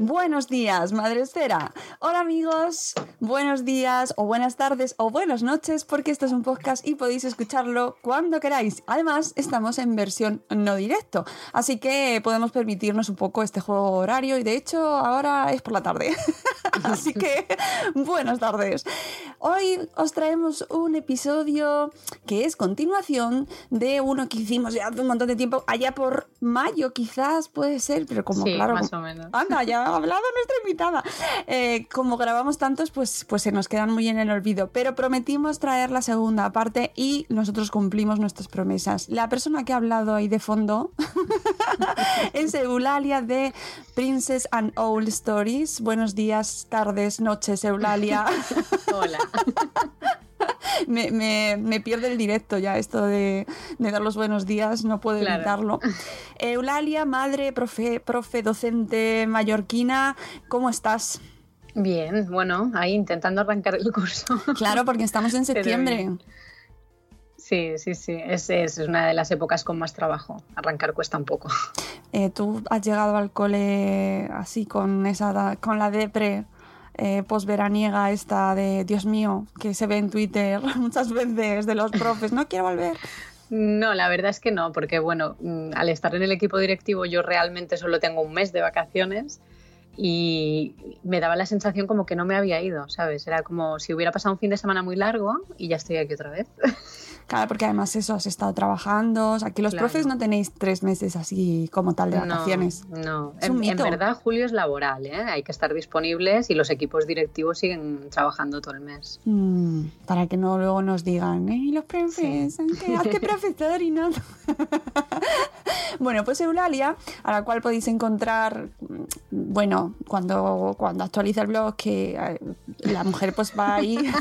Buenos días, Madre Esfera. Hola amigos, buenos días o buenas tardes o buenas noches porque esto es un podcast y podéis escucharlo cuando queráis. Además, estamos en versión no directo, así que podemos permitirnos un poco este juego horario y de hecho ahora es por la tarde. así que buenas tardes. Hoy os traemos un episodio que es continuación de uno que hicimos ya hace un montón de tiempo, allá por mayo quizás puede ser, pero como Sí, claro... más o menos. Anda, ya ha hablado nuestra invitada. Eh, como grabamos tantos, pues, pues se nos quedan muy en el olvido. Pero prometimos traer la segunda parte y nosotros cumplimos nuestras promesas. La persona que ha hablado ahí de fondo es Eulalia de Princess and Old Stories. Buenos días, tardes, noches, Eulalia. Hola. me, me- me pierde el directo ya esto de, de dar los buenos días, no puedo Claro. evitarlo. Eulalia, madre, profe, profe, docente mallorquina, ¿cómo estás? Bien, bueno, ahí intentando arrancar el curso. Claro, porque estamos en septiembre. Sí, sí, sí. Es, es una de las épocas con más trabajo. Arrancar cuesta un poco. Eh, Tú has llegado al cole así con esa con la depre eh, posveraniega esta de Dios mío, que se ve en Twitter muchas veces de los profes, no quiero volver. No, la verdad es que no, porque bueno, mm, al estar en el equipo directivo yo realmente solo tengo un mes de vacaciones y me daba la sensación como que no me había ido, ¿sabes? Era como si hubiera pasado un fin de semana muy largo y ya estoy aquí otra vez. Claro, porque además eso, has estado trabajando. O sea, Aquí los Claro. profes no tenéis tres meses así como tal de vacaciones. No, no. Es un En, en mito. verdad julio es laboral, ¿eh? hay que estar disponibles y los equipos directivos siguen trabajando todo el mes. Mm, para que no luego nos digan, ¿eh? Los profes, ¿qué, qué profesor y no? bueno, pues Eulalia, a la cual podéis encontrar, mm, bueno, cuando, cuando actualiza el blog, que eh, la mujer pues va ahí.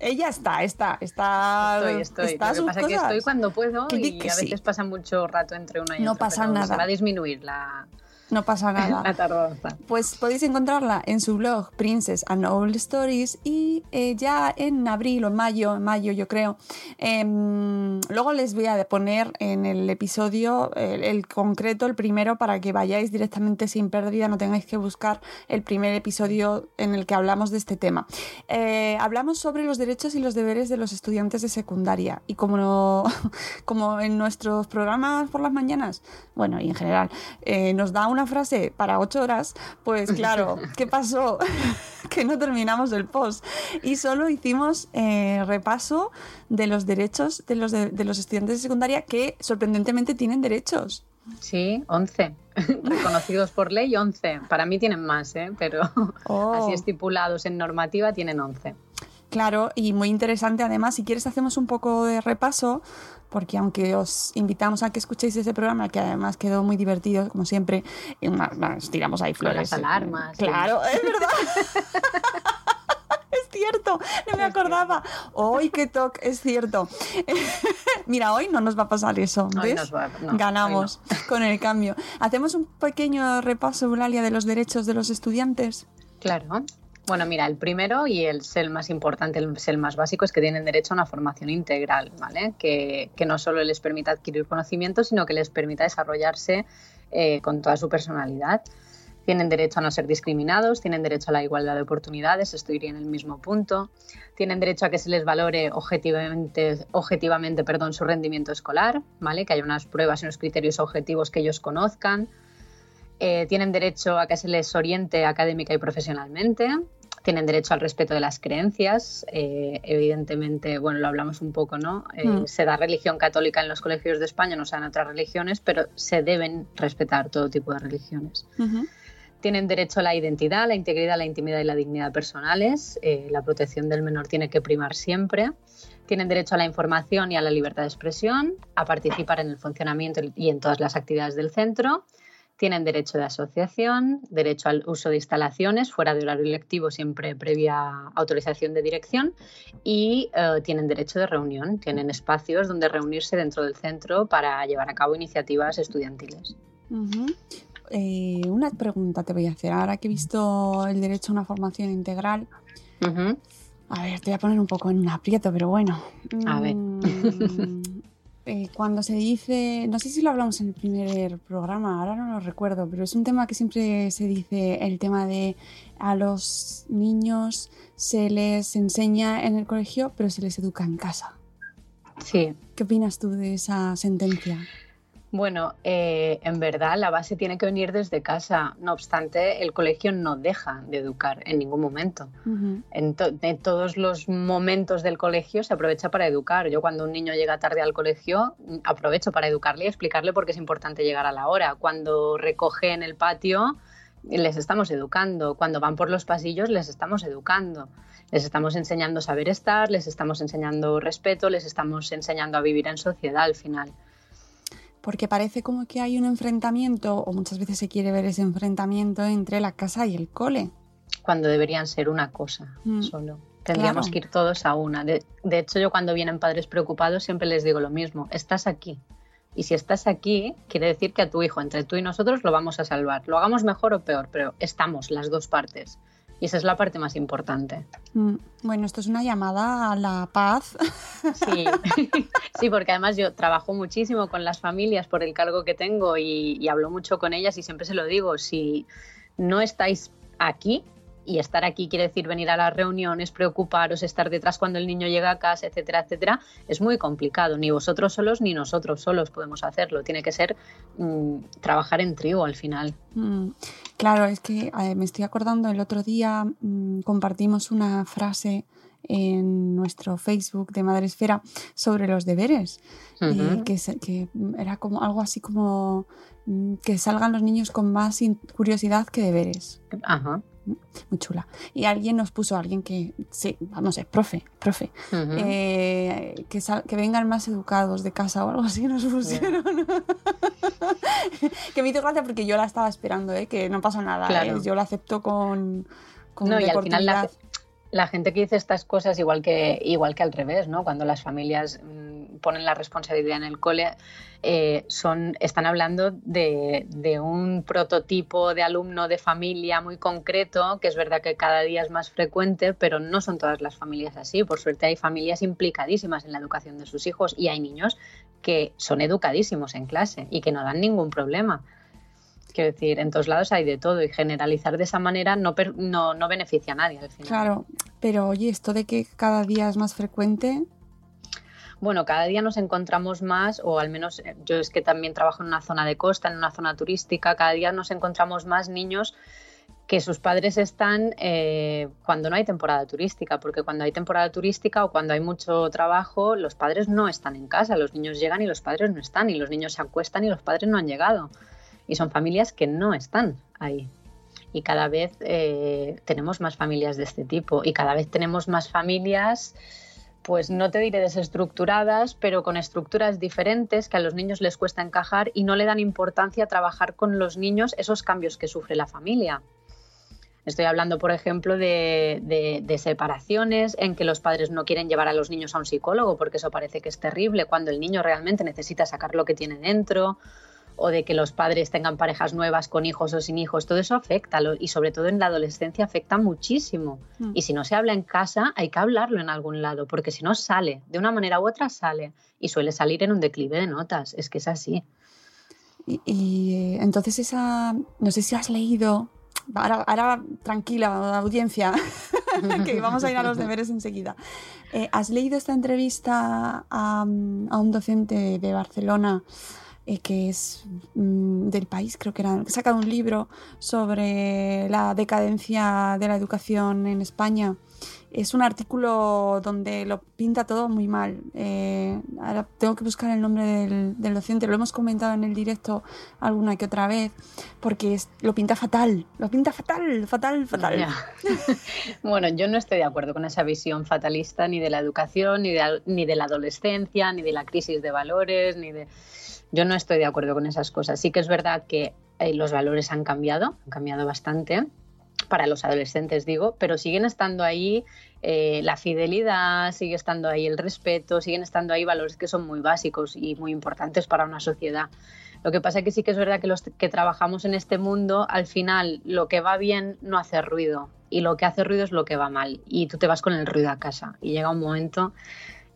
Ella está, está, está. Estoy, estoy. está Lo que pasa es que estoy cuando puedo Que y que a sí. veces pasa mucho rato entre una y No otra. pasa pero nada. Se va a disminuir la, No pasa nada. la tardanza. Pues podéis encontrarla en su blog Princess and Old Stories y eh, ya en abril o en mayo, en mayo yo creo. em, luego les voy a poner en el episodio el, el concreto, el primero, para que vayáis directamente sin pérdida, no tengáis que buscar el primer episodio en el que hablamos de este tema. Eh, hablamos sobre los derechos y los deberes de los estudiantes de secundaria y como, no- como en nuestros programas por las mañanas, bueno, y en general, eh, nos da una frase para ocho horas, pues claro, ¿qué pasó? que no terminamos el post y solo hicimos eh, repaso de los derechos de los, de, de los estudiantes de secundaria que sorprendentemente tienen derechos. Sí, 11. Reconocidos por ley, 11. Para mí tienen más, ¿eh? pero Oh. así estipulados en normativa tienen 11. Claro, y muy interesante además, si quieres hacemos un poco de repaso, porque aunque os invitamos a que escuchéis ese programa, que además quedó muy divertido, como siempre, nos tiramos ahí Con flores. las alarmas. sí. Claro, es verdad. es cierto, no me acordaba. Hoy qué toque, es cierto. Mira, hoy no nos va a pasar eso. Hoy ¿ves? nos va- no, Ganamos con el cambio. Hacemos un pequeño repaso, Eulalia, de los derechos de los estudiantes. Claro. Bueno, mira, el primero y el, más importante, el, más básico es que tienen derecho a una formación integral, ¿vale? Que, no solo les permita adquirir conocimientos, sino que les permita desarrollarse eh, con toda su personalidad. Tienen derecho a no ser discriminados, tienen derecho a la igualdad de oportunidades, esto iría en el mismo punto. Tienen derecho a que se les valore objetivamente, objetivamente perdón, su rendimiento escolar, ¿vale? que haya unas pruebas y unos criterios objetivos que ellos conozcan. Eh, tienen derecho a que se les oriente académica y profesionalmente. Tienen derecho al respeto de las creencias. Eh, evidentemente, bueno, lo hablamos un poco, ¿no? Eh, mm. Se da religión católica en los colegios de España, no se dan otras religiones, pero se deben respetar todo tipo de religiones. Uh -huh. Tienen derecho a la identidad, la integridad, la intimidad y la dignidad personales. La protección del menor tiene que primar siempre. Tienen derecho a la información y a la libertad de expresión, a participar en el funcionamiento y en todas las actividades del centro. Tienen derecho de asociación, derecho al uso de instalaciones fuera de horario lectivo, siempre previa autorización de dirección, y eh, tienen derecho de reunión. Tienen espacios donde reunirse dentro del centro para llevar a cabo iniciativas estudiantiles. Uh -huh. Eh, una pregunta te voy a hacer. Ahora que he visto el derecho a una formación integral, uh -huh. a ver, te voy a poner un poco en aprieto, pero bueno. A ver. Eh, cuando se dice, no sé si lo hablamos en el primer programa, ahora no lo recuerdo, pero es un tema que siempre se dice, el tema de a los niños se les enseña en el colegio, pero se les educa en casa. Sí. ¿Qué opinas tú de esa sentencia? Bueno, eh, en verdad la base tiene que venir desde casa. No obstante, el colegio no deja de educar en ningún momento. Uh -huh. en, to en, todos los momentos del colegio se aprovecha para educar. Yo cuando un niño llega tarde al colegio, aprovecho para educarle y explicarle por qué es importante llegar a la hora. Cuando recoge en el patio, les estamos educando. Cuando van por los pasillos, les estamos educando. Les estamos enseñando a saber estar, les estamos enseñando respeto, les estamos enseñando a vivir en sociedad al final porque parece como que hay un enfrentamiento, o muchas veces se quiere ver ese enfrentamiento entre la casa y el cole. Cuando deberían ser una cosa mm. solo. Tendríamos claro. que ir todos a una. De, de, hecho, yo cuando vienen padres preocupados siempre les digo lo mismo, estás aquí. Y si estás aquí, quiere decir que a tu hijo, entre tú y nosotros, lo vamos a salvar. Lo hagamos mejor o peor, pero estamos las dos partes. Y esa es la parte más importante. Mm, bueno, esto es una llamada a la paz. Sí, sí, porque además yo trabajo muchísimo con las familias por el cargo que tengo y, y hablo mucho con ellas y siempre se lo digo, si no estáis aquí, y estar aquí quiere decir venir a las reuniones, preocuparos, estar detrás cuando el niño llega a casa, etcétera, etcétera, es muy complicado. Ni vosotros solos ni nosotros solos podemos hacerlo. Tiene que ser mmm, trabajar en trío al final. Mm, claro, es que eh, me estoy acordando, el otro día mmm, compartimos una frase en nuestro Facebook de Madre Esfera sobre los deberes, uh -huh. y que, que, era como algo así como mm, que salgan los niños con más curiosidad que deberes. Ajá muy chula. Y alguien nos puso, alguien que, sí, vamos, es profe, profe, uh -huh. eh, que, que, vengan más educados de casa o algo así, nos pusieron. Yeah. que me hizo gracia porque yo la estaba esperando, ¿eh? que no pasa nada, claro. ¿eh? yo la acepto con... con no, y al final la, la, gente que dice estas cosas igual que, igual que al revés, ¿no? Cuando las familias mmm, ponen la responsabilidad en el cole, eh, son, están hablando de, de, un prototipo de alumno de familia muy concreto, que es verdad que cada día es más frecuente, pero no son todas las familias así. Por suerte hay familias implicadísimas en la educación de sus hijos y hay niños que son educadísimos en clase y que no dan ningún problema. Quiero decir, en todos lados hay de todo y generalizar de esa manera no, no, no beneficia a nadie al final. Claro, pero oye, esto de que cada día es más frecuente, bueno, cada día nos encontramos más, o al menos eh, yo es que también trabajo en una zona de costa, en una zona turística, cada día nos encontramos más niños que sus padres están eh, cuando no hay temporada turística, porque cuando hay temporada turística o cuando hay mucho trabajo, los padres no están en casa, los niños llegan y los padres no están, y los niños se acuestan y los padres no han llegado. Y son familias que no están ahí. Y cada vez eh, tenemos más familias de este tipo, y cada vez tenemos más familias pues no te diré desestructuradas, pero con estructuras diferentes que a los niños les cuesta encajar y no le dan importancia a trabajar con los niños esos cambios que sufre la familia. Estoy hablando, por ejemplo, de, de, separaciones en que los padres no quieren llevar a los niños a un psicólogo porque eso parece que es terrible cuando el niño realmente necesita sacar lo que tiene dentro. O de que los padres tengan parejas nuevas con hijos o sin hijos, todo eso afecta y sobre todo en la adolescencia afecta muchísimo. Mm. Y si no se habla en casa, hay que hablarlo en algún lado, porque si no sale, de una manera u otra sale y suele salir en un declive de notas, es que es así. Y, eh, entonces esa, no sé si has leído, ahora, tranquila audiencia, que vamos a ir a los deberes enseguida. Eh, ¿Has leído esta entrevista a, a un docente de Barcelona? Eh, que es mm, del país, creo que era, sacado un libro sobre la decadencia de la educación en España. Es un artículo donde lo pinta todo muy mal. Eh, ahora tengo que buscar el nombre del, docente, lo hemos comentado en el directo alguna que otra vez, porque lo pinta fatal, lo pinta fatal, fatal, fatal. bueno, yo no estoy de acuerdo con esa visión fatalista ni de la educación, ni ni de la adolescencia, ni de la crisis de valores, ni de yo no estoy de acuerdo con esas cosas. Sí que es verdad que eh, los valores han cambiado, han cambiado bastante para los adolescentes digo, pero siguen estando ahí eh, la fidelidad, sigue estando ahí el respeto, siguen estando ahí valores que son muy básicos y muy importantes para una sociedad. Lo que pasa es que sí que es verdad que los que trabajamos en este mundo, al final lo que va bien no hace ruido y lo que hace ruido es lo que va mal y tú te vas con el ruido a casa y llega un momento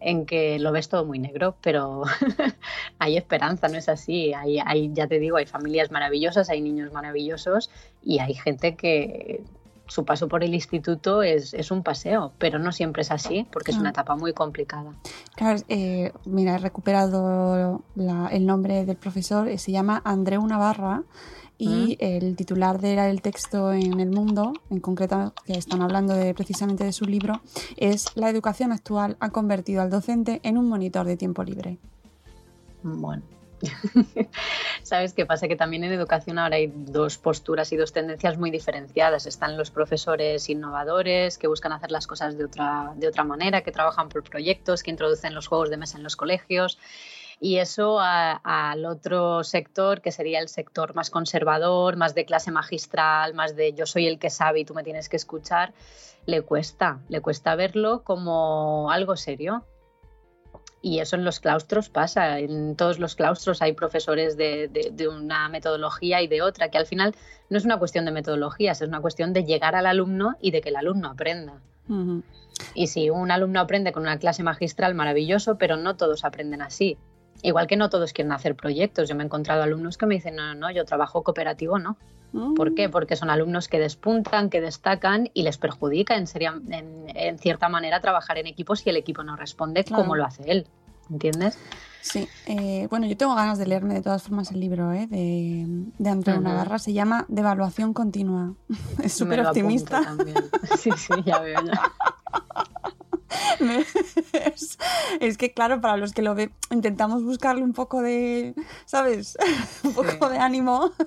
en que lo ves todo muy negro, pero hay esperanza, no es así. Hay, hay, ya te digo, hay familias maravillosas, hay niños maravillosos y hay gente que su paso por el instituto es, es un paseo, pero no siempre es así, porque es una etapa muy complicada. Claro, eh, mira, he recuperado el nombre del profesor, se llama Andreu Navarra y el titular del texto en El Mundo, en concreto, que están hablando de, precisamente de su libro, es La educación actual ha convertido al docente en un monitor de tiempo libre. Bueno. ¿Sabes qué pasa? Que también en educación ahora hay dos posturas y dos tendencias muy diferenciadas. Están los profesores innovadores que buscan hacer las cosas de otra, de otra manera, que trabajan por proyectos, que introducen los juegos de mesa en los colegios y eso al otro sector, que sería el sector más conservador, más de clase magistral, más de yo soy el que sabe y tú me tienes que escuchar, le cuesta, le cuesta verlo como algo serio. Y eso en los claustros pasa, en todos los claustros hay profesores de, de, una metodología y de otra, que al final no es una cuestión de metodologías, es una cuestión de llegar al alumno y de que el alumno aprenda. Y si un alumno aprende con una clase magistral, maravilloso, pero no todos aprenden así. Igual que no todos quieren hacer proyectos. Yo me he encontrado alumnos que me dicen, no, no, yo trabajo cooperativo, no. ¿Por qué? Mm. Porque son alumnos que despuntan, que destacan y les perjudica en, en, cierta manera trabajar en equipo si el equipo no responde como lo hace él. ¿Entiendes? Sí, eh, bueno, yo tengo ganas de leerme de todas formas el libro ¿eh? de, de Andreu Navarra. Se llama Devaluación Continua. Es súper optimista. Sí, sí, ya veo ya. es, que claro, para los que lo ven, intentamos buscarle un poco de, ¿sabes? un poco de ánimo.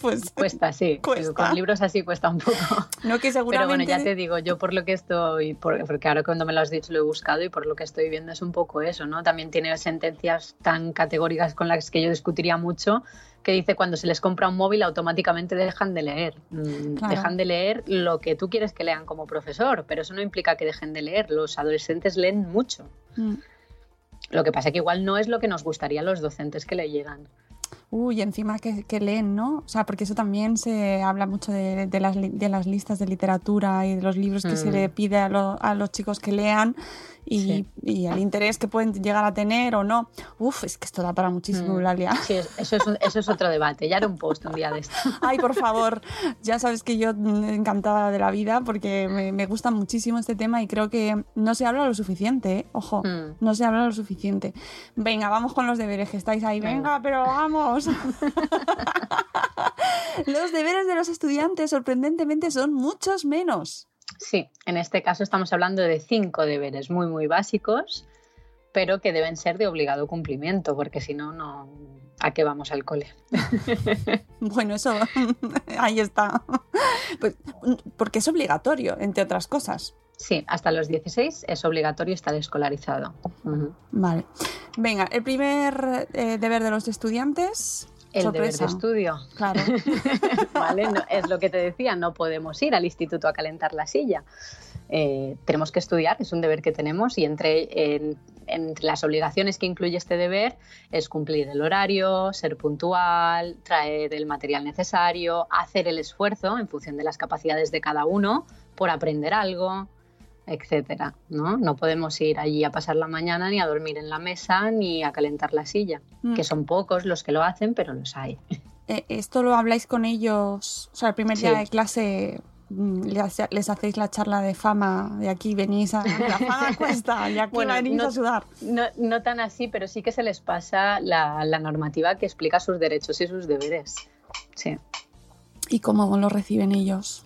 Pues cuesta, sí. Con libros así cuesta un poco. No que seguramente... Pero bueno, ya te digo, yo por lo que estoy, porque ahora cuando me lo has dicho lo he buscado y por lo que estoy viendo es un poco eso, ¿no? También tiene sentencias tan categóricas con las que yo discutiría mucho que dice cuando se les compra un móvil automáticamente dejan de leer. Mm, dejan de leer lo que tú quieres que lean como profesor, pero eso no implica que dejen de leer. Los adolescentes leen mucho. Mm. Lo que pasa es que igual no es lo que nos gustaría a los docentes que le llegan. Uy, encima que, leen, ¿no? O sea, porque eso también se habla mucho de, las, de las, listas de literatura y de los libros que se le mm. pide a, a los chicos que lean y, el interés que pueden llegar a tener o no. Uf, es que esto da para muchísimo, mm. Sí, eso es, eso es otro debate. Ya haré un post un día de esto. Ay, por favor. Ya sabes que yo encantada de la vida porque me, gusta muchísimo este tema y creo que no se habla lo suficiente. ¿eh? Ojo, mm. no se habla lo suficiente. Venga, vamos con los deberes que estáis ahí. Venga, pero vamos. los deberes de los estudiantes sorprendentemente son muchos menos. Sí, en este caso estamos hablando de cinco deberes muy, muy básicos, pero que deben ser de obligado cumplimiento, porque si no, no, ¿a qué vamos al cole? bueno, eso, ahí está. Pues, porque es obligatorio, entre otras cosas. Sí, hasta los 16 es obligatorio estar escolarizado. Vale. Venga, el primer eh, deber de los estudiantes el deber de estudio. Claro. ¿Vale? es lo que te decía, no podemos ir al instituto a calentar la silla. eh, tenemos que estudiar, es un deber que tenemos y entre, entre las obligaciones que incluye este deber es cumplir el horario, ser puntual, traer el material necesario, hacer el esfuerzo en función de las capacidades de cada uno por aprender algo, etcétera, ¿no? No podemos ir allí a pasar la mañana ni a dormir en la mesa ni a calentar la silla, Mm. que son pocos los que lo hacen, pero los hay. Eh, ¿Esto lo habláis con ellos? O sea, el primer día Sí. de clase mm, les, les hacéis la charla de fama, de aquí venís a la fama cuesta, y aquí Bueno, venís no- a sudar. No, no tan así, pero sí que se les pasa la, la normativa que explica sus derechos y sus deberes. Sí. ¿Y cómo lo reciben ellos?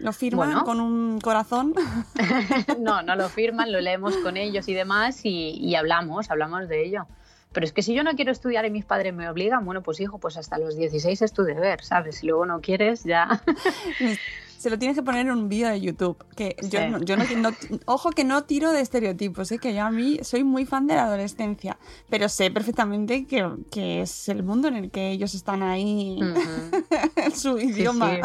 ¿Lo firman Bueno. con un corazón? No, no lo firman, lo leemos con ellos y demás y, y hablamos, hablamos de ello. Pero es que si yo no quiero estudiar y mis padres me obligan, bueno, pues hijo, pues hasta los 16 es tu deber, ¿sabes? Si luego no quieres, ya. Se lo tienes que poner en un vídeo de YouTube. Que yo, Sí. no, yo no, no- ojo que no tiro de estereotipos, ¿eh? que yo a mí soy muy fan de la adolescencia, pero sé perfectamente que, que es el mundo en el que ellos están ahí Ujú. en su Sí, idioma. sí.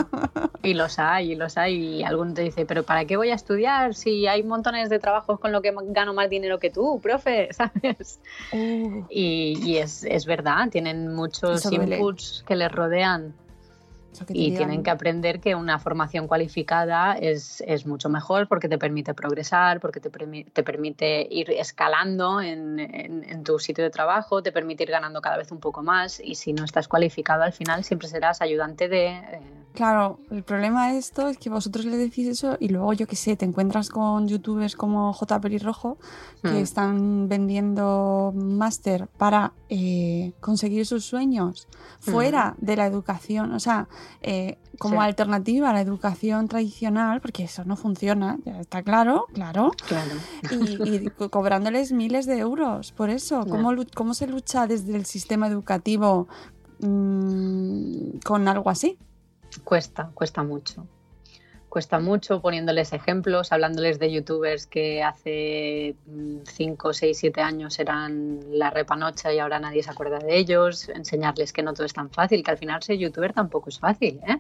Y los hay, y los hay. Y alguno te dice, pero ¿para qué voy a estudiar si hay montones de trabajos con lo que gano más dinero que tú, profe? ¿Sabes? Uh, Y, y es, es verdad, tienen muchos Eso duele. inputs que les rodean y digan. tienen que aprender que una formación cualificada es, es mucho mejor porque te permite progresar, porque te, permi- te permite ir escalando en, en- en tu sitio de trabajo, te permite ir ganando cada vez un poco más y si no estás cualificado al final siempre serás ayudante de... eh, Claro, el problema de esto es que vosotros le decís eso y luego, yo qué sé, te encuentras con youtubers como J. Pelirrojo que Mm. están vendiendo máster para eh, conseguir sus sueños fuera de la educación, o sea, eh, como Sí. alternativa a la educación tradicional, porque eso no funciona, ya está claro, claro, claro. y, y co- cobrándoles miles de euros por eso. ¿Cómo, cómo se lucha desde el sistema educativo mm, con algo así? Cuesta, cuesta mucho. Cuesta mucho poniéndoles ejemplos, hablándoles de youtubers que hace 5, 6, 7 años eran la repanocha y ahora nadie se acuerda de ellos, enseñarles que no todo es tan fácil, que al final ser youtuber tampoco es fácil, ¿eh?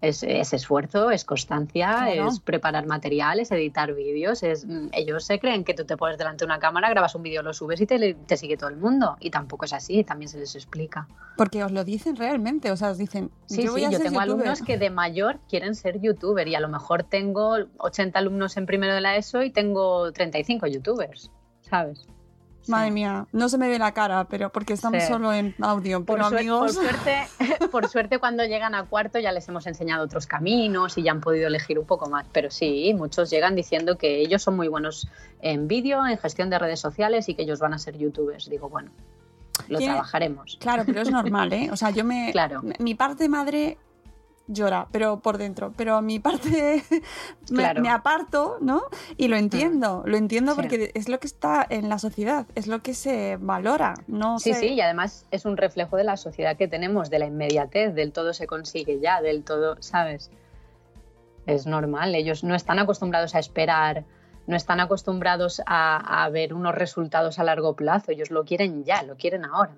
Es, es esfuerzo, es constancia, Claro. es preparar materiales, editar vídeos. Es, mm, ellos se creen que tú te pones delante de una cámara, grabas un vídeo, lo subes y te, te sigue todo el mundo. Y tampoco es así, también se les explica. Porque os lo dicen realmente, o sea, os dicen, Sí, yo voy sí, a yo ser tengo youtuber. alumnos que de mayor quieren ser youtuber y a lo mejor tengo 80 alumnos en primero de la ESO y tengo 35 youtubers, ¿sabes? Madre mía, no se me ve la cara, pero porque estamos Sí. solo en audio, Por, pero amigos... por suerte, por suerte cuando llegan a cuarto ya les hemos enseñado otros caminos y ya han podido elegir un poco más, pero sí, muchos llegan diciendo que ellos son muy buenos en vídeo, en gestión de redes sociales y que ellos van a ser youtubers. Digo, bueno, lo Tiene- trabajaremos. Claro, pero es normal, ¿eh? O sea, yo me... Claro. Mi parte madre llora, pero por dentro, pero mi parte me, Claro. me aparto, ¿no? Y lo entiendo, lo entiendo Sí. porque es lo que está en la sociedad, es lo que se valora, no Sí, se- sí, y además es un reflejo de la sociedad que tenemos, de la inmediatez, del todo se consigue ya, del todo, ¿sabes? Es normal, ellos no están acostumbrados a esperar, no están acostumbrados a, a ver unos resultados a largo plazo, ellos lo quieren ya, lo quieren ahora.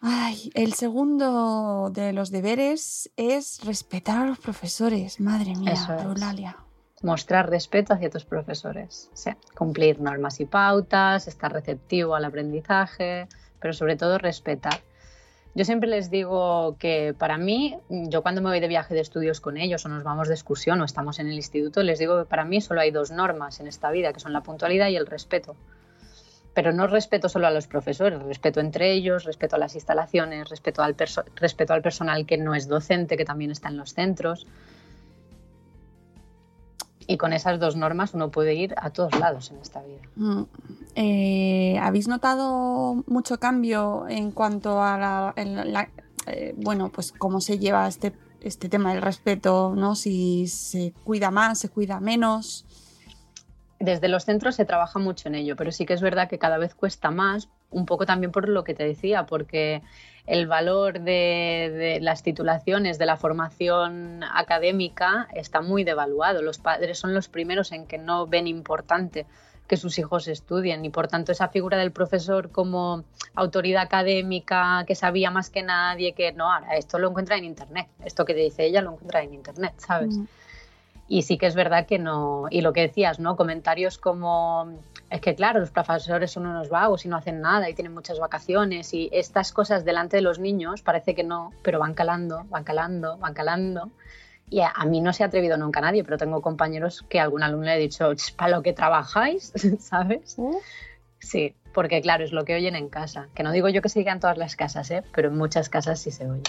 Ay, el segundo de los deberes es respetar a los profesores, madre mía, Eso es. Eulalia. Mostrar respeto hacia tus profesores, sí, cumplir normas y pautas, estar receptivo al aprendizaje, pero sobre todo respetar. Yo siempre les digo que para mí, yo cuando me voy de viaje de estudios con ellos o nos vamos de excursión o estamos en el instituto, les digo que para mí solo hay dos normas en esta vida, que son la puntualidad y el respeto. Pero no respeto solo a los profesores, respeto entre ellos, respeto a las instalaciones, respeto al, respeto al personal que no es docente, que también está en los centros. Y con esas dos normas uno puede ir a todos lados en esta vida. Mm. Eh, ¿Habéis notado mucho cambio en cuanto a la- eh, bueno, pues cómo se lleva este, este tema del respeto, ¿no? Si se cuida más, se cuida menos. Desde los centros se trabaja mucho en ello, pero sí que es verdad que cada vez cuesta más, un poco también por lo que te decía, porque el valor de, las titulaciones, de la formación académica, está muy devaluado. Los padres son los primeros en que no ven importante que sus hijos estudien y por tanto esa figura del profesor como autoridad académica que sabía más que nadie, que no, ahora esto lo encuentra en internet, esto que te dice ella lo encuentra en internet, ¿sabes? Mm. Y sí que es verdad que no. Y lo que decías, ¿no? Comentarios como. Es que, claro, los profesores son unos vagos y no hacen nada y tienen muchas vacaciones y estas cosas delante de los niños parece que no, pero van calando, van calando, van calando. Y a, mí no se ha atrevido nunca nadie, pero tengo compañeros que a algún alumno le he dicho, para lo que trabajáis, ¿sabes? Sí, porque claro, es lo que oyen en casa. Que no digo yo que se diga en todas las casas, ¿eh? pero en muchas casas sí se oye.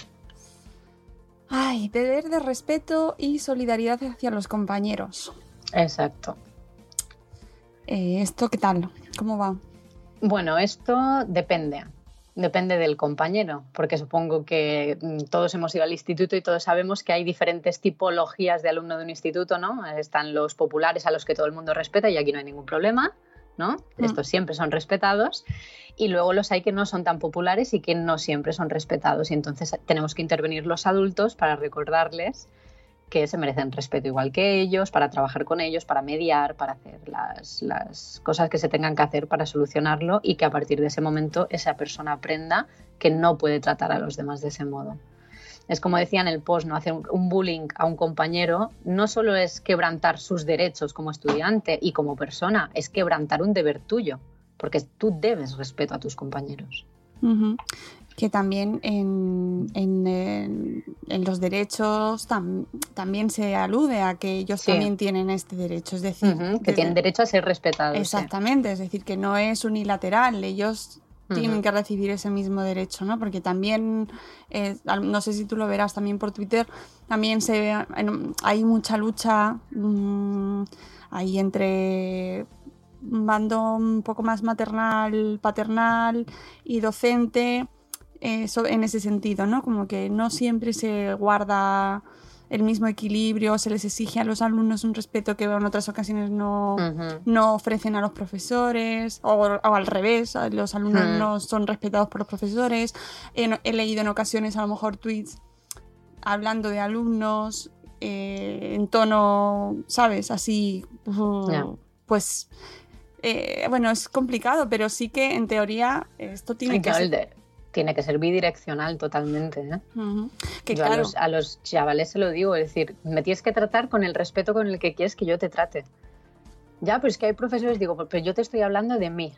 Ay, deber de respeto y solidaridad hacia los compañeros. Exacto. Eh, ¿Esto qué tal? ¿Cómo va? Bueno, esto depende. Depende del compañero, porque supongo que mm, todos hemos ido al instituto y todos sabemos que hay diferentes tipologías de alumno de un instituto, ¿no? Están los populares a los que todo el mundo respeta y aquí no hay ningún problema, ¿no? Mm. Estos siempre son respetados y luego los hay que no son tan populares y que no siempre son respetados y entonces tenemos que intervenir los adultos para recordarles que se merecen respeto igual que ellos, para trabajar con ellos, para mediar, para hacer las, las, cosas que se tengan que hacer para solucionarlo y que a partir de ese momento esa persona aprenda que no puede tratar a los demás de ese modo. Es como decía en el post, ¿no? hacer un bullying a un compañero no solo es quebrantar sus derechos como estudiante y como persona, es quebrantar un deber tuyo porque tú debes respeto a tus compañeros. Que también en, en, los derechos también se alude a que ellos también tienen este derecho, es decir, que tienen derecho a ser respetados. Exactamente, es decir, que no es unilateral, ellos tienen que recibir ese mismo derecho, ¿no? Porque también, eh, no sé si tú lo verás también por Twitter, también se hay mucha lucha mm, ahí entre un bando un poco más maternal, paternal y docente eh, en ese sentido, ¿no? Como que no siempre se guarda el mismo equilibrio, se les exige a los alumnos un respeto que en otras ocasiones no, no ofrecen a los profesores, o, al revés, los alumnos no son respetados por los profesores. He, leído en ocasiones a lo mejor tweets hablando de alumnos eh, en tono, ¿sabes? Así, pues eh, bueno, es complicado, pero sí que en teoría esto tiene que ser... tiene que ser bidireccional totalmente. ¿eh? yo a, los, chavales se lo digo, es decir, me tienes que tratar con el respeto con el que quieres que yo te trate. Ya, pues que hay profesores, digo, pero yo te estoy hablando de mí.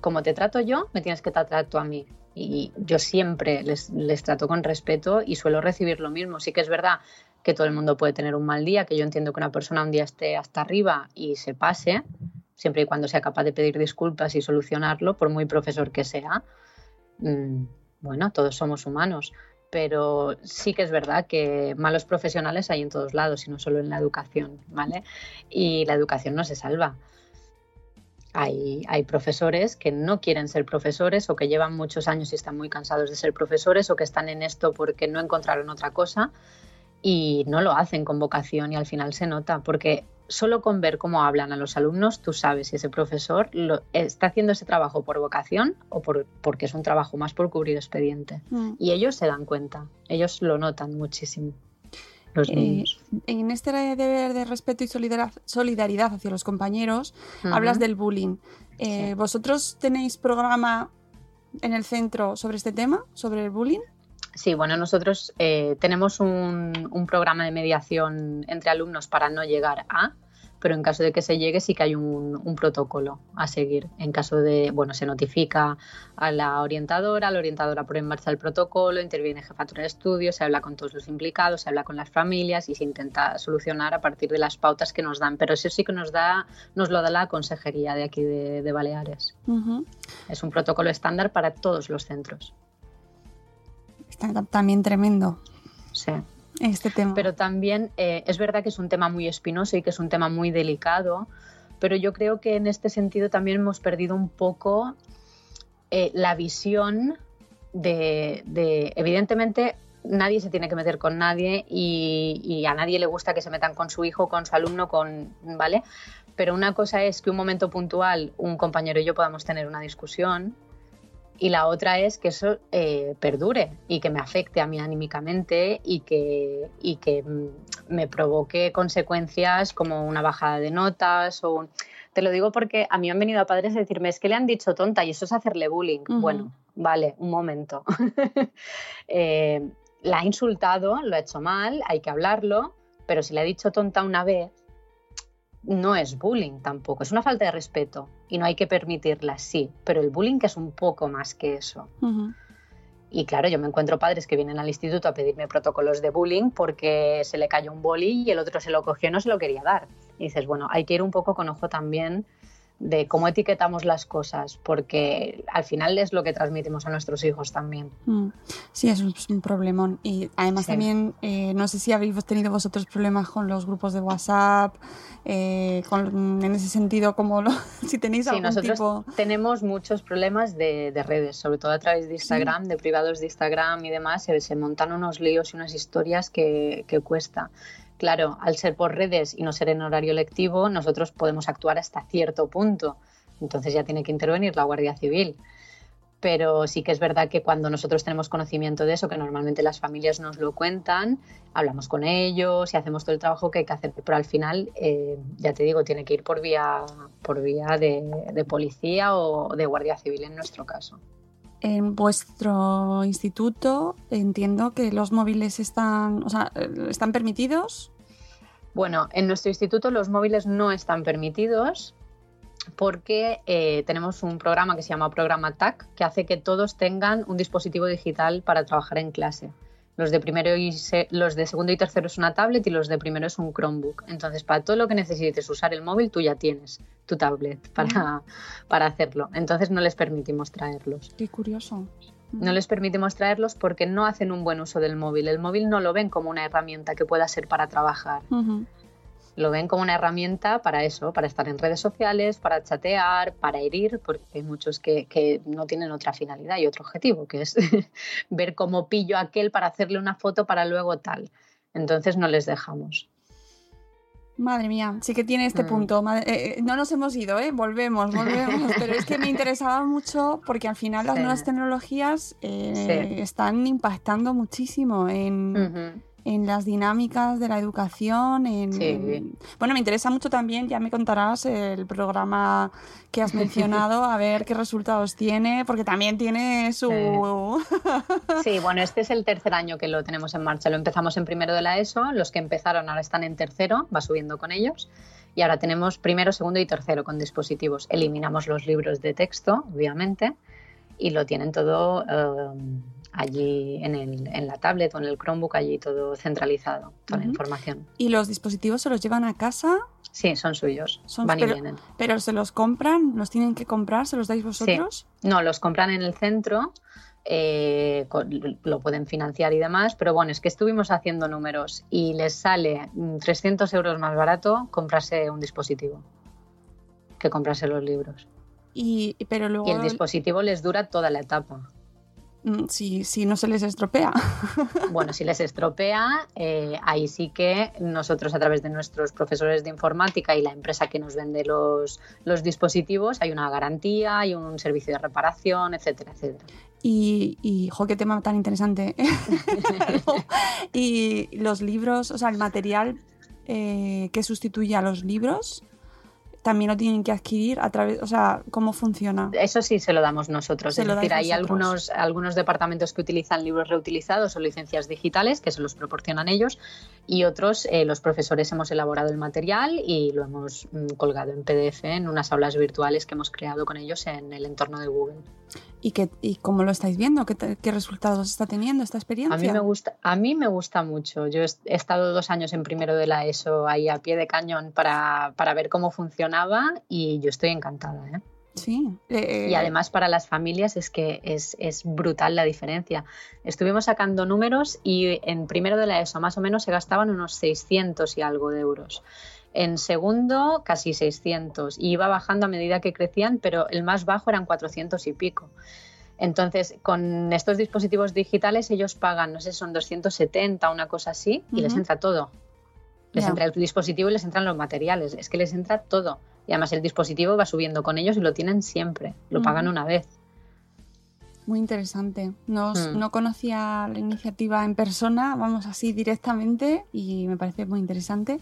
Como te trato yo, me tienes que tratar tú a mí. Y yo siempre les, les trato con respeto y suelo recibir lo mismo. Sí que es verdad que todo el mundo puede tener un mal día, que yo entiendo que una persona un día esté hasta arriba y se pase, siempre y cuando sea capaz de pedir disculpas y solucionarlo, por muy profesor que sea. Mm, bueno, todos somos humanos, pero sí que es verdad que malos profesionales hay en todos lados y no solo en la educación, ¿vale? Y la educación no se salva. Hay, hay, profesores que no quieren ser profesores o que llevan muchos años y están muy cansados de ser profesores o que están en esto porque no encontraron otra cosa y no lo hacen con vocación y al final se nota porque solo con ver cómo hablan a los alumnos, tú sabes si ese profesor lo, está haciendo ese trabajo por vocación o por, porque es un trabajo más por cubrir expediente. Mm. Y ellos se dan cuenta, ellos lo notan muchísimo. Los eh, en este deber de respeto y solidaridad hacia los compañeros, hablas del bullying. Eh, ¿Vosotros tenéis programa en el centro sobre este tema, sobre el bullying? Sí, bueno, nosotros eh, tenemos un, un, programa de mediación entre alumnos para no llegar a, pero en caso de que se llegue sí que hay un, un, protocolo a seguir. En caso de, bueno, se notifica a la orientadora, la orientadora pone en marcha el protocolo, interviene jefatura de estudios, se habla con todos los implicados, se habla con las familias y se intenta solucionar a partir de las pautas que nos dan. Pero eso sí que nos da, nos lo da la consejería de aquí de, de Baleares. Es un protocolo estándar para todos los centros. Está también tremendo. Sí. Este tema. Pero también eh, es verdad que es un tema muy espinoso y que es un tema muy delicado, pero yo creo que en este sentido también hemos perdido un poco eh, la visión de, evidentemente, nadie se tiene que meter con nadie y, y, a nadie le gusta que se metan con su hijo, con su alumno, con, ¿vale? Pero una cosa es que un momento puntual un compañero y yo podamos tener una discusión y la otra es que eso eh, perdure y que me afecte a mí anímicamente y que, y que mm, me provoque consecuencias como una bajada de notas o... Te lo digo porque a mí han venido a padres a decirme, es que le han dicho tonta y eso es hacerle bullying. Bueno, vale, un momento. eh, la ha insultado, lo ha hecho mal, hay que hablarlo, pero si le ha dicho tonta una vez, no es bullying tampoco, es una falta de respeto y no hay que permitirla, sí, pero el bullying es un poco más que eso. Y claro, yo me encuentro padres que vienen al instituto a pedirme protocolos de bullying porque se le cayó un boli y el otro se lo cogió y no se lo quería dar. Y dices, bueno, hay que ir un poco con ojo también de cómo etiquetamos las cosas, porque al final es lo que transmitimos a nuestros hijos también. Mm. Sí, es un, problemón. Y además también, eh, no sé si habéis tenido vosotros problemas con los grupos de WhatsApp, eh, en ese sentido, como lo, si tenéis sí, nosotros tenemos muchos problemas de, redes, sobre todo a través de Instagram, de privados de Instagram y demás, se, se, montan unos líos y unas historias que, que cuesta. Claro, al ser por redes y no ser en horario lectivo, nosotros podemos actuar hasta cierto punto. Entonces ya tiene que intervenir la Guardia Civil. Pero sí que es verdad que cuando nosotros tenemos conocimiento de eso, que normalmente las familias nos lo cuentan, hablamos con ellos y hacemos todo el trabajo que hay que hacer. Pero al final, eh, ya te digo, tiene que ir por vía, por vía de policía o de Guardia Civil en nuestro caso. En vuestro instituto entiendo que los móviles están, o sea, están permitidos. Bueno, en nuestro instituto los móviles no están permitidos porque eh, tenemos un programa que se llama Programa TAC que hace que todos tengan un dispositivo digital para trabajar en clase. Los de primero y los de segundo y tercero es una tablet y los de primero es un Chromebook. Entonces, para todo lo que necesites usar el móvil, tú ya tienes tu tablet para, para hacerlo. Entonces, no les permitimos traerlos. Qué curioso. No les permitimos traerlos porque no hacen un buen uso del móvil. El móvil no lo ven como una herramienta que pueda ser para trabajar lo ven como una herramienta para eso, para estar en redes sociales, para chatear, para herir, porque hay muchos que, no tienen otra finalidad y otro objetivo, que es ver cómo pillo a aquel para hacerle una foto para luego tal. Entonces no les dejamos. Madre mía, sí que tiene este mm. punto. Eh, eh, no nos hemos ido, ¿eh? Volvemos, volvemos. Pero es que me interesaba mucho porque al final las nuevas tecnologías eh, están impactando muchísimo en en las dinámicas de la educación. En, Bueno, me interesa mucho también, ya me contarás el programa que has mencionado, a ver qué resultados tiene, porque también tiene su... Sí. bueno, este es el tercer año que lo tenemos en marcha. Lo empezamos en primero de la ESO, los que empezaron ahora están en tercero, va subiendo con ellos. Y ahora tenemos primero, segundo y tercero con dispositivos. Eliminamos los libros de texto, obviamente, y lo tienen todo... Eh, allí en, el, en la tablet o en el Chromebook, allí todo centralizado, toda la información. ¿Y los dispositivos se los llevan a casa? Sí, son suyos, van pero, y vienen. ¿Pero se los compran? ¿Los tienen que comprar? ¿Se los dais vosotros? No, los compran en el centro, eh, lo pueden financiar y demás, pero bueno, es que estuvimos haciendo números y les sale 300 mm, euros más barato comprarse un dispositivo que comprarse los libros. Y, pero luego... y el dispositivo les dura toda la etapa. Mm, si, si no se les estropea. Bueno, si les estropea, eh, ahí sí que nosotros a través de nuestros profesores de informática y la empresa que nos vende los, los dispositivos, hay una garantía, hay un servicio de reparación, etcétera, etcétera. Y, y jo, qué tema tan interesante. y los libros, o sea, el material eh, que sustituye a los libros, también lo tienen que adquirir a través, o sea, ¿cómo funciona? Eso sí se lo damos nosotros. es decir, hay algunos, algunos departamentos que utilizan libros reutilizados o licencias digitales que se los proporcionan ellos y otros, eh, los profesores hemos elaborado el material y lo hemos mm, colgado en PDF en unas aulas virtuales que hemos creado con ellos en el entorno de Google. ¿Y, qué, y cómo lo estáis viendo? ¿Qué, ¿Qué, resultados está teniendo esta experiencia? A mí me gusta, a mí me gusta mucho. Yo he, estado dos años en primero de la ESO ahí a pie de cañón para, para ver cómo funcionaba y yo estoy encantada. ¿eh? Sí. y eh, además para las familias es que es, es, brutal la diferencia. Estuvimos sacando números y en primero de la ESO más o menos se gastaban unos 600 y algo de euros. En segundo, casi 600. Y iba bajando a medida que crecían, pero el más bajo eran 400 y pico. Entonces, con estos dispositivos digitales ellos pagan, no sé, son 270, una cosa así, y les entra todo. Les entra el dispositivo y les entran los materiales. Es que les entra todo. Y además el dispositivo va subiendo con ellos y lo tienen siempre. Lo pagan una vez. Muy interesante. Mm. No conocía la iniciativa en persona, vamos así directamente, y me parece muy interesante.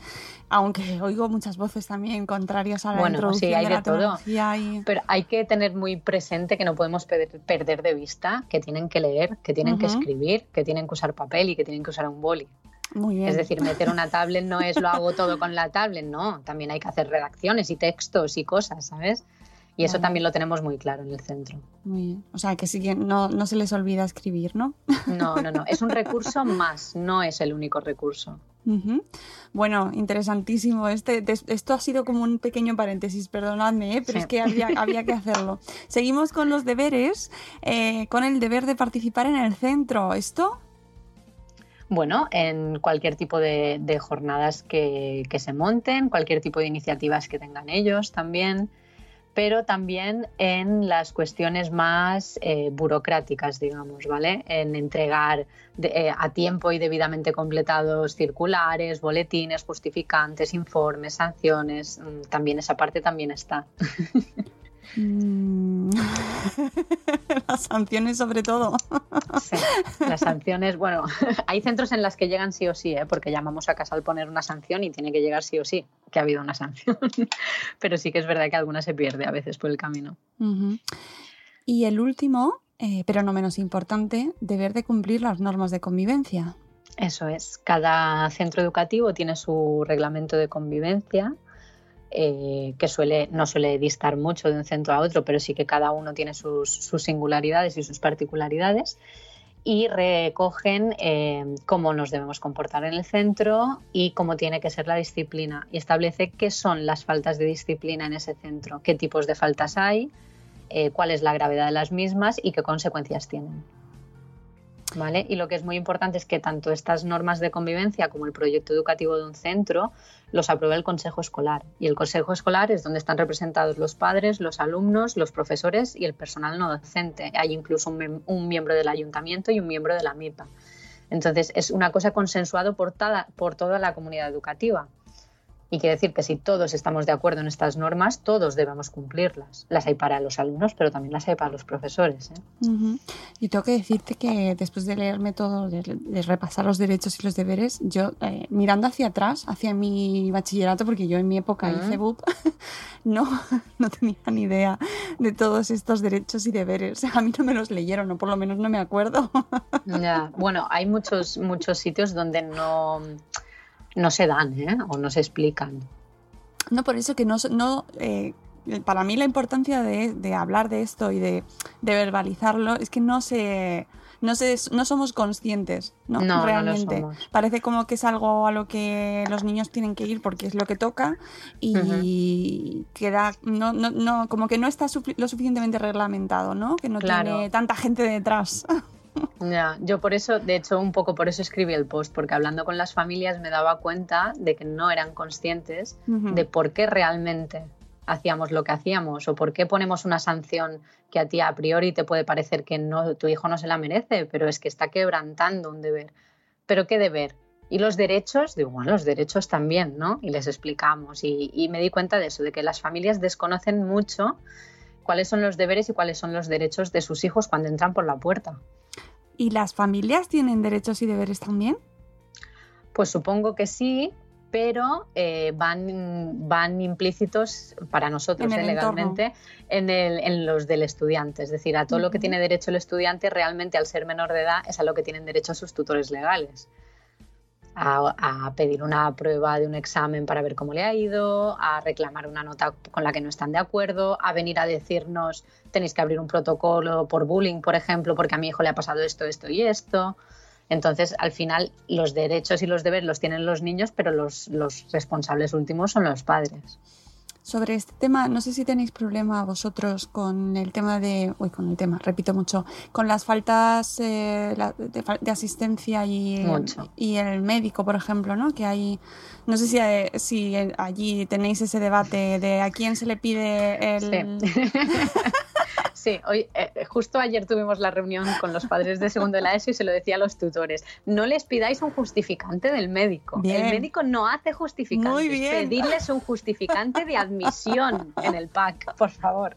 Aunque oigo muchas voces también contrarias a la bueno, introducción sí, hay de, todo. Pero hay que tener muy presente que no podemos perder de vista que tienen que leer, que tienen que escribir, que tienen que usar papel y que tienen que usar un boli. Muy bien. Es decir, meter una tablet no es lo hago todo con la tablet, no. También hay que hacer redacciones y textos y cosas, ¿sabes? Y eso Vale. también lo tenemos muy claro en el centro. Muy bien. O sea, que sí que no, no se les olvida escribir, ¿no? No, no, no. Es un recurso más, no es el único recurso. Bueno, interesantísimo. Este, esto ha sido como un pequeño paréntesis, perdonadme, ¿eh? pero Sí. es que había, había que hacerlo. Seguimos con los deberes, eh, con el deber de participar en el centro. ¿Esto? Bueno, en cualquier tipo de, jornadas que, que se monten, cualquier tipo de iniciativas que tengan ellos también, pero también en las cuestiones más eh, burocráticas, digamos, ¿vale? En entregar de- eh, a tiempo y debidamente completados circulares, boletines, justificantes, informes, sanciones, mm, también esa parte también está. Mm. Las sanciones sobre todo. Sí, las sanciones, bueno, hay centros en las que llegan sí o sí, ¿eh? porque llamamos a casa al poner una sanción y tiene que llegar sí o sí, que ha habido una sanción. Pero sí que es verdad que alguna se pierde a veces por el camino. Y el último, eh, pero no menos importante, deber de cumplir las normas de convivencia. Eso es, cada centro educativo tiene su reglamento de convivencia. Eh, que suele, no suele distar mucho de un centro a otro, pero sí que cada uno tiene sus, singularidades y sus particularidades. y recogen eh, cómo nos debemos comportar en el centro y cómo tiene que ser la disciplina. Y establece qué son las faltas de disciplina en ese centro, qué tipos de faltas hay, eh, cuál es la gravedad de las mismas y qué consecuencias tienen. Y lo que es muy importante es que tanto estas normas de convivencia como el proyecto educativo de un centro los aprueba el Consejo Escolar. Y el Consejo Escolar es donde están representados los padres, los alumnos, los profesores y el personal no docente. Hay incluso un, miembro del ayuntamiento y un miembro de la MIPA. Entonces es una cosa consensuado por, por toda la comunidad educativa. Y quiere decir que si todos estamos de acuerdo en estas normas, todos debemos cumplirlas. Las hay para los alumnos, pero también las hay para los profesores. ¿eh? Y tengo que decirte que después de leerme todo, de, de repasar los derechos y los deberes, yo eh, mirando hacia atrás, hacia mi bachillerato, porque yo en mi época Mm. hice BUP, no, no tenía ni idea de todos estos derechos y deberes. A mí no me los leyeron, o por lo menos no me acuerdo. Ya, Bueno, hay muchos, muchos sitios donde no, no se dan ¿eh? o no se explican. No, por eso que no, no eh, para mí la importancia de, de hablar de esto y de, de verbalizarlo es que no se, no se, no somos conscientes, ¿no? No, no lo realmente. somos. Parece como que es algo a lo que los niños tienen que ir porque es lo que toca y queda, no, no, no, como que no está lo suficientemente reglamentado, ¿no? Que no Claro. tiene tanta gente detrás. Ya, yo por eso, de hecho, un poco por eso escribí el post, porque hablando con las familias me daba cuenta de que no eran conscientes Ujú. de por qué realmente hacíamos lo que hacíamos o por qué ponemos una sanción que a ti a priori te puede parecer que no, tu hijo no se la merece, pero es que está quebrantando un deber. ¿Pero qué deber? Y los derechos, digo, bueno, los derechos también, ¿no? Y les explicamos. Y, y me di cuenta de eso, de que las familias desconocen mucho cuáles son los deberes y cuáles son los derechos de sus hijos cuando entran por la puerta. ¿Y las familias tienen derechos y deberes también? Pues supongo que sí, pero eh, van, van implícitos para nosotros En eh, legalmente en, el- en los del estudiante. Es decir, a todo lo que tiene derecho el estudiante realmente al ser menor de edad es a lo que tienen derecho sus tutores legales. A, pedir una prueba de un examen para ver cómo le ha ido, a reclamar una nota con la que no están de acuerdo, a venir a decirnos tenéis que abrir un protocolo por bullying, por ejemplo, porque a mi hijo le ha pasado esto, esto y esto. Entonces, al final, los derechos y los deberes los tienen los niños, pero los responsables últimos son los padres. Sobre este tema, no sé si tenéis problema vosotros con el tema de, uy, con el tema, repito mucho, con las faltas eh, la- de, asistencia y, y el médico, por ejemplo, ¿no? Que hay, no sé si, eh, si allí tenéis ese debate de a quién se le pide el... Sí. Sí, hoy, eh, justo ayer tuvimos la reunión con los padres de segundo de la ESO y se lo decía a los tutores. No les pidáis un justificante del médico. Bien. El médico no hace justificantes. Muy bien. Pedirles un justificante de admisión en el PAC, por favor.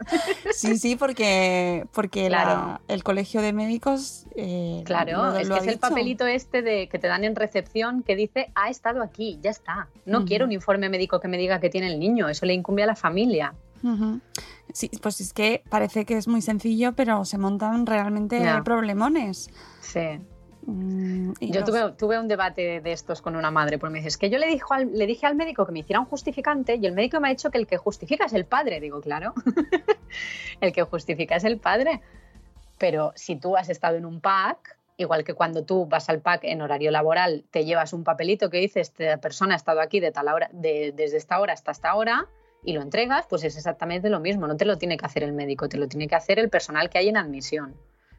Sí, sí, porque, porque la- el colegio de médicos... eh, Claro, es que es el papelito este de que te dan en recepción que dice ha estado aquí, ya está. No quiero un informe médico que me diga que tiene el niño, eso le incumbe a la familia. Sí, pues es que parece que es muy sencillo, pero se montan realmente problemones. Sí. Mm, Yo los- tuve, tuve un debate de estos con una madre, porque me dices que yo le, dijo al- le dije al médico que me hiciera un justificante y el médico me ha dicho que el que justifica es el padre. Digo, claro, el que justifica es el padre. Pero si tú has estado en un pack, igual que cuando tú vas al pack en horario laboral, te llevas un papelito que dice esta persona ha estado aquí de tal hora, de- desde esta hora hasta esta hora y lo entregas, pues es exactamente lo mismo. No te lo tiene que hacer el médico, te lo tiene que hacer el personal que hay en admisión.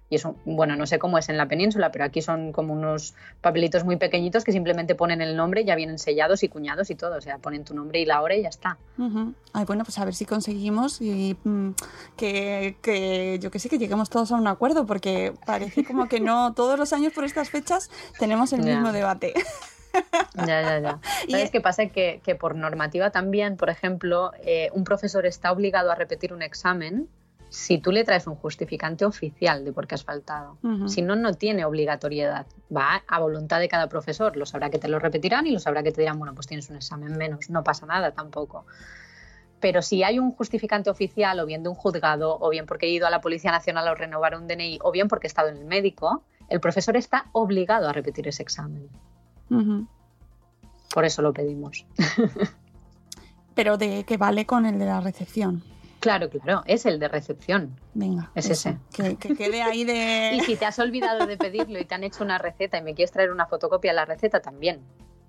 Y eso, bueno, no sé cómo es en la península, pero aquí son como unos papelitos muy pequeñitos que simplemente ponen el nombre, ya vienen sellados y cuñados y todo. O sea, ponen tu nombre y la hora y ya está. Ujú. Ay, bueno, pues a ver si conseguimos y, mm, que, que, yo que sé, que lleguemos todos a un acuerdo, porque parece como que no, todos los años por estas fechas tenemos el mismo debate. Ya, ya, ya. Y- ¿Sabes qué pasa? Que, que por normativa también, por ejemplo, eh, un profesor está obligado a repetir un examen si tú le traes un justificante oficial de por qué has faltado. Si no, no tiene obligatoriedad. Va a voluntad de cada profesor. Lo sabrá que te lo repetirán y lo sabrá que te dirán, bueno, pues tienes un examen menos. No pasa nada tampoco. Pero si hay un justificante oficial, o bien de un juzgado, o bien porque he ido a la Policía Nacional a renovar un DNI, o bien porque he estado en el médico, el profesor está obligado a repetir ese examen. Por eso lo pedimos. Pero de que vale con el de la recepción. Claro, claro, es el de recepción. Venga. Es eso, ese. Que, que quede ahí Y de... si te has olvidado de pedirlo y te han hecho una receta y me quieres traer una fotocopia de la receta también.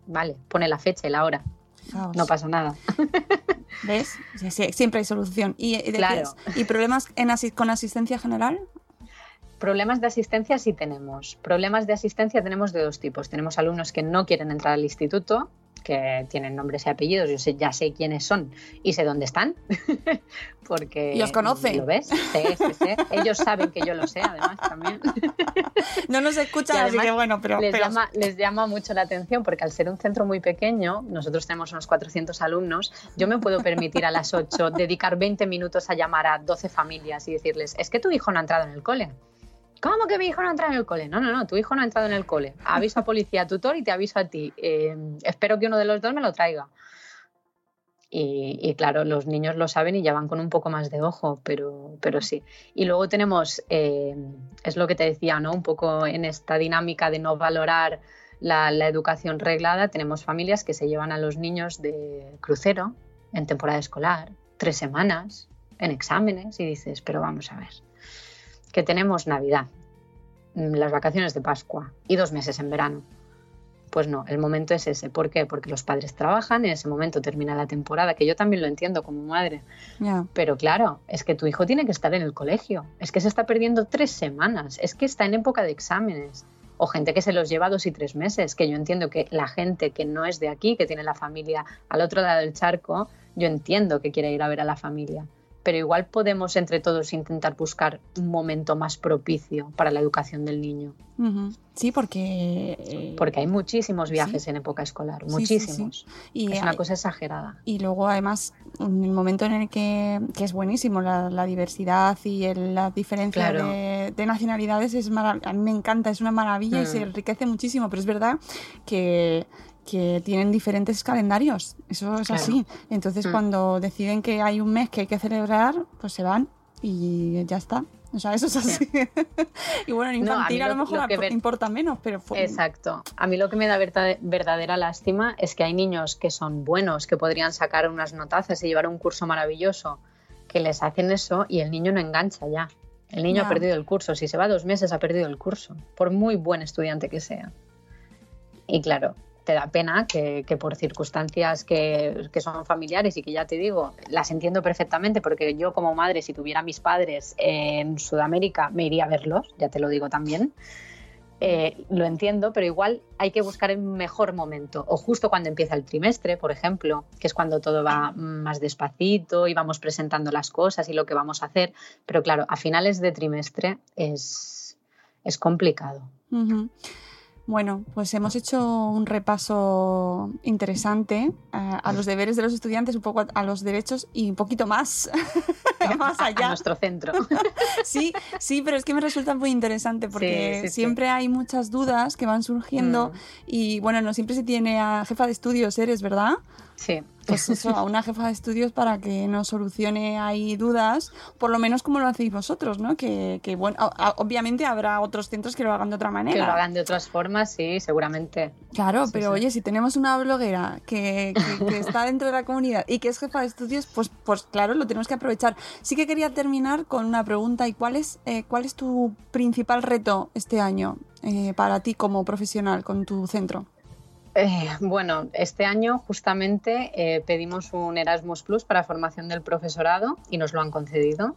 Vale, pone la fecha y la hora. No pasa nada. ¿Ves? Sí, sí, siempre hay solución. ¿Y, de Claro. es? ¿Y problemas en con asistencia general? Problemas de asistencia sí tenemos. Problemas de asistencia tenemos de dos tipos. Tenemos alumnos que no quieren entrar al instituto, que tienen nombres y apellidos, yo sé, ya sé quiénes son y sé dónde están, porque... Y os conoce. ¿Lo ves? Sí, sí, sí. Ellos saben que yo lo sé, además, también. No nos escuchan, así que bueno, pero... les, pero- llama, les llama mucho la atención porque al ser un centro muy pequeño, nosotros tenemos unos 400 alumnos, yo me puedo permitir a las 8 dedicar 20 minutos a llamar a 12 familias y decirles, es que tu hijo no ha entrado en el cole. ¿Cómo que mi hijo no ha entrado en el cole? No, no, no, tu hijo no ha entrado en el cole. Aviso a policía, tutor y te aviso a ti. Eh, espero que uno de los dos me lo traiga. Y, y claro, los niños lo saben y ya van con un poco más de ojo, pero, pero sí. Y luego tenemos, eh, es lo que te decía, ¿no? Un poco en esta dinámica de no valorar la, la educación reglada, tenemos familias que se llevan a los niños de crucero en temporada escolar, tres semanas, en exámenes, y dices, pero vamos a ver, que tenemos Navidad, mm, las vacaciones de Pascua y dos meses en verano. Pues no, el momento es ese. ¿Por qué? Porque los padres trabajan, en ese momento termina la temporada, que yo también lo entiendo como madre. Pero claro, es que tu hijo tiene que estar en el colegio. Es que se está perdiendo tres semanas. Es que está en época de exámenes. O gente que se los lleva dos y tres meses. Que yo entiendo que la gente que no es de aquí, que tiene la familia al otro lado del charco, yo entiendo que quiere ir a ver a la familia. Pero igual podemos entre todos intentar buscar un momento más propicio para la educación del niño. Sí, porque... eh, Porque hay muchísimos viajes en época escolar. Sí, sí, sí. Muchísimos. Y es una cosa exagerada. Y luego, además, en el momento en el que, que es buenísimo la, la diversidad y el- la diferencia Claro. de, de nacionalidades, es a mí me encanta, es una maravilla y se Mm. enriquece muchísimo, pero es verdad que, que tienen diferentes calendarios, eso es Claro. así. Entonces, Mm. cuando deciden que hay un mes que hay que celebrar, pues se van y ya está. O sea, eso es así. y bueno, en No, a mí infantil a lo, mejor lo que ver- importa menos, pero fue- Exacto. A mí lo que me da verdadera lástima es que hay niños que son buenos, que podrían sacar unas notazas y llevar un curso maravilloso, que les hacen eso y el niño no engancha ya. El niño ha perdido el curso. Si se va dos meses, ha perdido el curso, por muy buen estudiante que sea. Y claro, te da pena que, que por circunstancias que, que son familiares y que ya te digo, las entiendo perfectamente porque yo como madre, si tuviera a mis padres en Sudamérica, me iría a verlos, ya te lo digo también. Eh, lo entiendo, pero igual hay que buscar el mejor momento, o justo cuando empieza el trimestre, por ejemplo, que es cuando todo va más despacito y vamos presentando las cosas y lo que vamos a hacer, pero claro, a finales de trimestre es, es complicado. Ujú. Bueno, pues hemos hecho un repaso interesante eh, a los deberes de los estudiantes, un poco a, a los derechos y un poquito más, más A allá. nuestro centro. Sí, sí, pero es que me resulta muy interesante porque Sí, sí, sí. siempre hay muchas dudas que van surgiendo Mm. y bueno, no siempre se tiene a jefa de estudios, eres, ¿verdad? Sí, pues eso, a una jefa de estudios para que nos solucione ahí dudas, por lo menos como lo hacéis vosotros, ¿no? Que, que bueno, obviamente habrá otros centros que lo hagan de otra manera. Que lo hagan de otras formas, sí, seguramente. Claro, pero oye, si tenemos una bloguera que, que, está dentro de la comunidad y que es jefa de estudios, pues, pues claro, lo tenemos que aprovechar. Sí que quería terminar con una pregunta, ¿y cuál es, eh, cuál es tu principal reto este año eh, para ti como profesional con tu centro? Eh, bueno, este año justamente eh, pedimos un Erasmus Plus para formación del profesorado y nos lo han concedido.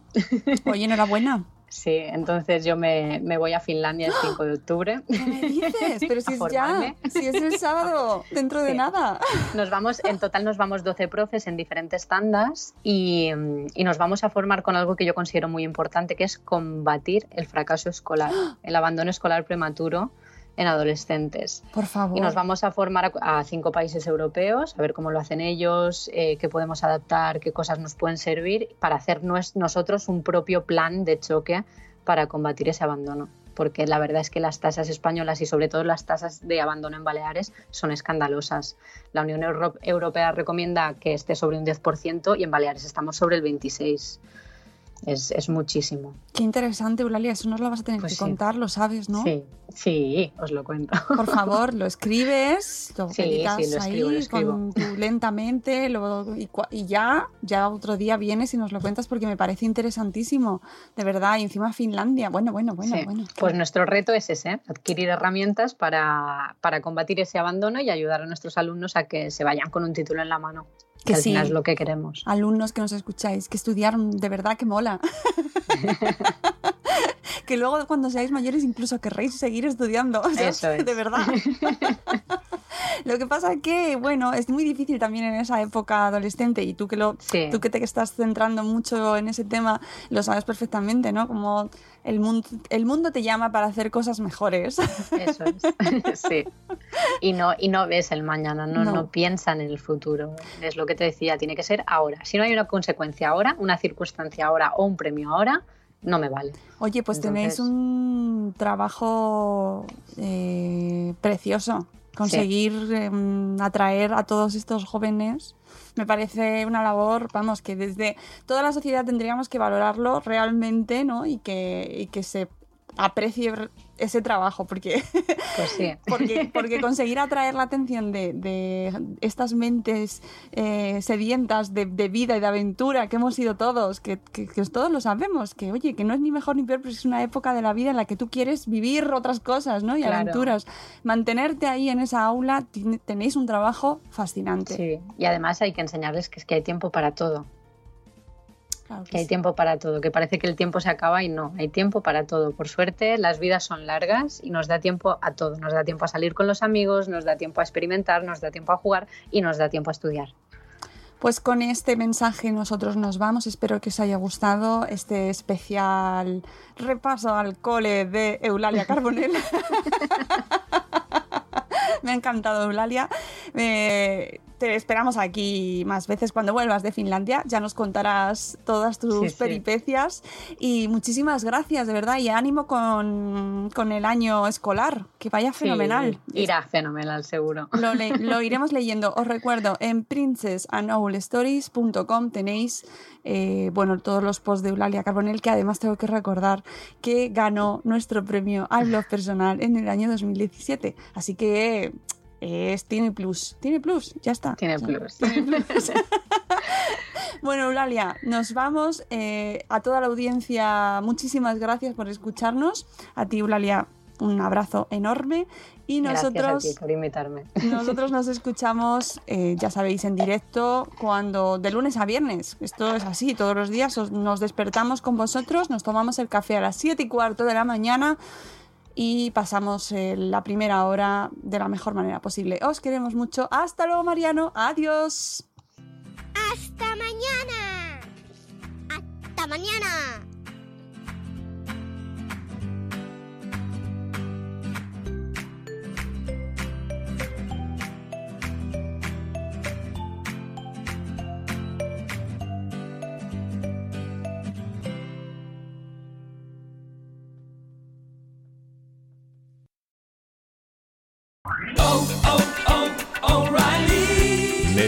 Oye, enhorabuena. Sí, entonces yo me, voy a Finlandia el 5 de octubre. ¿Qué me dices? Pero si es ya, si es el sábado, dentro de nada. Nos vamos, en total nos vamos 12 profes en diferentes tandas y, y, nos vamos a formar con algo que yo considero muy importante, que es combatir el fracaso escolar, el abandono escolar prematuro en adolescentes. Por favor. Y nos vamos a formar a, cinco países europeos, a ver cómo lo hacen ellos, eh, qué podemos adaptar, qué cosas nos pueden servir para hacer nosotros un propio plan de choque para combatir ese abandono. Porque la verdad es que las tasas españolas y sobre todo las tasas de abandono en Baleares son escandalosas. La Unión Europea recomienda que esté sobre un 10% y en Baleares estamos sobre el 26% es, es, muchísimo. Qué interesante, Eulalia, eso nos lo vas a tener pues que contar, lo sabes, ¿no? Sí, sí, os lo cuento. Por favor, lo escribes, lo sí, sí, lo escribo, ahí lo escribo. lentamente y, ya, ya otro día vienes y nos lo cuentas porque me parece interesantísimo, de verdad, y encima Finlandia, bueno, bueno, bueno, bueno. Pues nuestro reto es ese, adquirir herramientas para, para combatir ese abandono y ayudar a nuestros alumnos a que se vayan con un título en la mano que, sí, es lo que queremos. Alumnos que nos escucháis, que estudiar de verdad que mola. que luego cuando seáis mayores incluso querréis seguir estudiando. Eso es. De verdad. lo que pasa que, bueno, es muy difícil también en esa época adolescente y tú que, lo, tú que te estás centrando mucho en ese tema lo sabes perfectamente, ¿no? Como el mundo, el mundo te llama para hacer cosas mejores. Eso es, sí. Y no, y no ves el mañana, no, no. piensa en el futuro. Es lo que te decía, tiene que ser ahora. Si no hay una consecuencia ahora, una circunstancia ahora o un premio ahora, no me vale. Oye, pues tenéis un trabajo eh, precioso. Conseguir em, atraer a todos estos jóvenes me parece una labor, vamos, que desde toda la sociedad tendríamos que valorarlo realmente, ¿no? Y que, y que se aprecie ese trabajo, porque, pues sí. porque, porque conseguir atraer la atención de, estas mentes eh, sedientas de, vida y de aventura que hemos sido todos, que, todos lo sabemos, que oye, que no es ni mejor ni peor, pero es una época de la vida en la que tú quieres vivir otras cosas, ¿no? Y aventuras. Mantenerte ahí en esa aula, tenéis un trabajo fascinante. Sí, y además hay que enseñarles que es que hay tiempo para todo que, hay tiempo para todo, que parece que el tiempo se acaba y no, hay tiempo para todo. Por suerte, las vidas son largas y nos da tiempo a todo. Nos da tiempo a salir con los amigos, nos da tiempo a experimentar, nos da tiempo a jugar y nos da tiempo a estudiar. Pues con este mensaje nosotros nos vamos. Espero que os haya gustado este especial repaso al cole de Eulalia Carbonell. Me ha encantado Eulalia. Eh, te esperamos aquí más veces cuando vuelvas de Finlandia. Ya nos contarás todas tus peripecias. Y muchísimas gracias, de verdad. Y ánimo con, el año escolar. Que vaya fenomenal. irá fenomenal, seguro. Lo, iremos leyendo. Os recuerdo, en princessandowlstories.com tenéis eh, bueno, todos los posts de Eulalia Carbonell, que además tengo que recordar que ganó nuestro premio al blog personal en el año 2017. Así que es, tiene plus. Tiene plus, ya está. Tiene plus. bueno, Eulalia, nos vamos. Eh, a toda la audiencia, muchísimas gracias por escucharnos. A ti, Eulalia, un abrazo enorme. Y nosotros, Gracias a ti por invitarme. Nosotros nos escuchamos, eh, ya sabéis, en directo, cuando de lunes a viernes. Esto es así, todos los días nos despertamos con vosotros, nos tomamos el café a las 7 y cuarto de la mañana y pasamos eh, la primera hora de la mejor manera posible. Os queremos mucho. Hasta luego, Mariano. Adiós. Hasta mañana. Hasta mañana.